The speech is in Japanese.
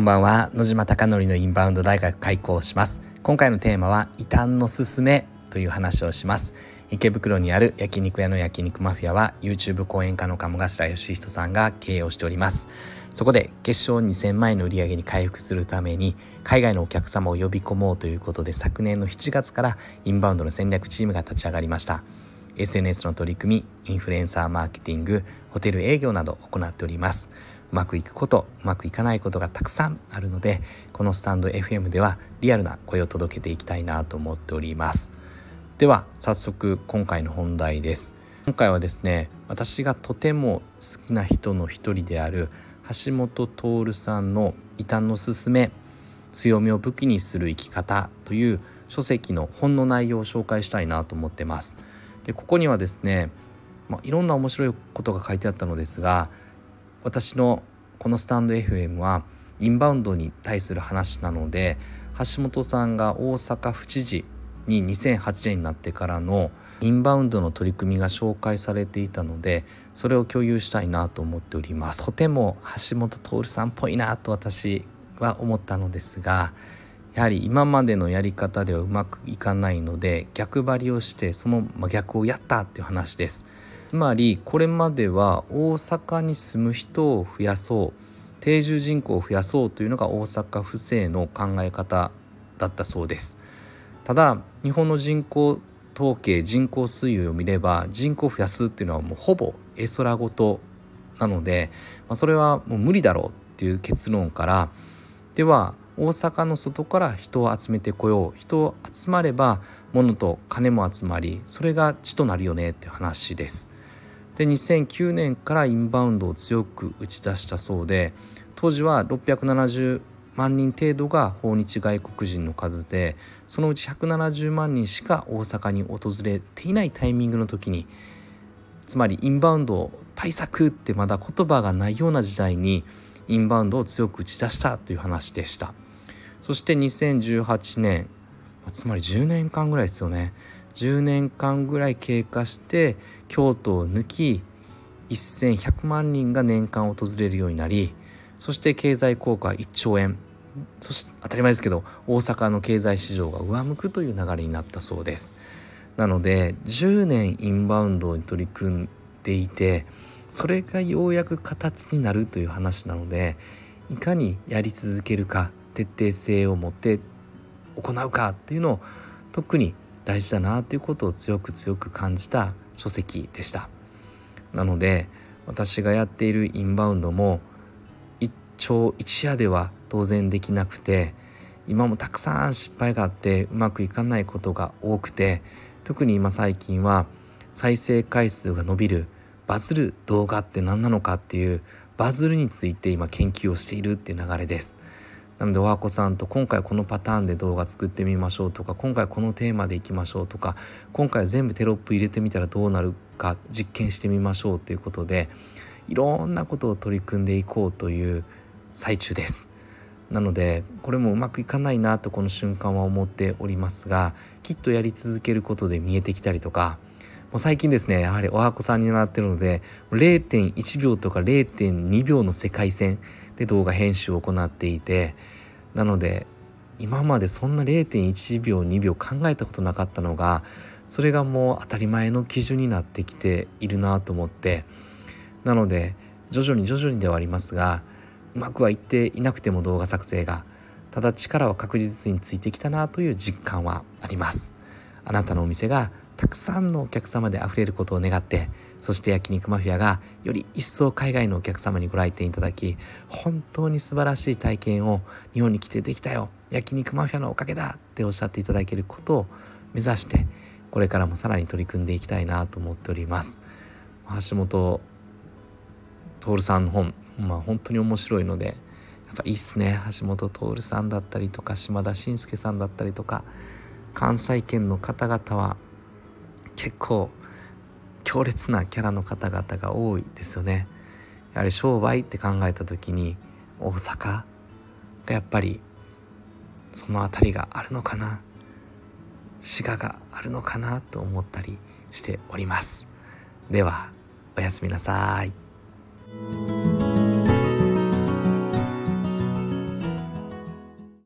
こんばんは。野島貴則のインバウンド大学開校します。今回のテーマは異端のすすめという話をします。池袋にある焼肉屋の焼肉マフィアは YouTube 講演家の鴨頭義人さんが経営をしております。そこで決勝2000万円の売り上げに回復するために海外のお客様を呼び込もうということで昨年の7月からインバウンドの戦略チームが立ち上がりました。SNS の取り組みインフルエンサーマーケティングホテル営業など行っております。うまくいくことうまくいかないことがたくさんあるのでこのスタンド FM ではリアルな声を届けていきたいなと思っております。では早速今回の本題です。今回はですね私がとても好きな人の一人である橋本徹さんの異端の勧め強みを武器にする生き方という書籍の本の内容を紹介したいなと思ってます。でここにはですね、まあ、いろんな面白いことが書いてあったのですが私のこのスタンド FM はインバウンドに対する話なので橋本さんが大阪府知事に2008年になってからのインバウンドの取り組みが紹介されていたのでそれを共有したいなと思っております。とても橋本徹さんっぽいなと私は思ったのですがやはり今までのやり方ではうまくいかないので逆張りをしてその逆をやったっていう話です。つまりこれまでは大阪に住む人を増やそう定住人口を増やそうというのが大阪府政の考え方だったそうですただ日本の人口統計人口推移を見れば人口を増やすっていうのはもうほぼ絵空事なので、まあ、それはもう無理だろうっていう結論からでは大阪の外から人を集めてこよう人を集まれば物と金も集まりそれが地となるよねっていう話です。で2009年からインバウンドを強く打ち出したそうで当時は670万人程度が訪日外国人の数でそのうち170万人しか大阪に訪れていないタイミングの時につまりインバウンド対策ってまだ言葉がないような時代にインバウンドを強く打ち出したという話でした。そして2018年つまり10年間ぐらいですよね。10年間ぐらい経過して京都を抜き1100万人が年間訪れるようになりそして経済効果1兆円。そして当たり前ですけど大阪の経済市場が上向くという流れになったそうです。なので10年インバウンドに取り組んでいてそれがようやく形になるという話なのでいかにやり続けるか徹底性を持って行うかっていうのを特に大事だなということを強く強く感じた書籍でしたなので私がやっているインバウンドも一朝一夜では当然できなくて今もたくさん失敗があってうまくいかないことが多くて特に今最近は再生回数が伸びるバズる動画って何なのかっていうバズるについて今研究をしているっていう流れです。なのでおはこさんと今回このパターンで動画作ってみましょうとか今回このテーマでいきましょうとか今回全部テロップ入れてみたらどうなるか実験してみましょうということでいろんなことを取り組んでいこうという最中です。なのでこれもうまくいかないなとこの瞬間は思っておりますがきっとやり続けることで見えてきたりとかもう最近ですねやはりおはこさんに習ってるので0.1秒とか0.2秒の世界線で動画編集を行っていてなので今までそんな0.1秒2秒考えたことなかったのがそれがもう当たり前の基準になってきているなと思ってなので徐々に徐々にではありますがうまくはいっていなくても動画作成がただ力は確実についてきたなという実感はあります。あなたのお店がたくさんのお客様であふれることを願ってそして焼肉マフィアがより一層海外のお客様にご来店いただき本当に素晴らしい体験を日本に来てできたよ。焼肉マフィアのおかげだっておっしゃっていただけることを目指してこれからもさらに取り組んでいきたいなと思っております。橋本徹さんの本まあ本当に面白いのでやっぱいいっすね。橋本徹さんだったりとか島田紳介さんだったりとか関西圏の方々は結構強烈なキャラの方々が多いですよね。やはり商売って考えた時に大阪がやっぱりその辺りがあるのかな。滋賀があるのかなと思ったりしております。ではおやすみなさい。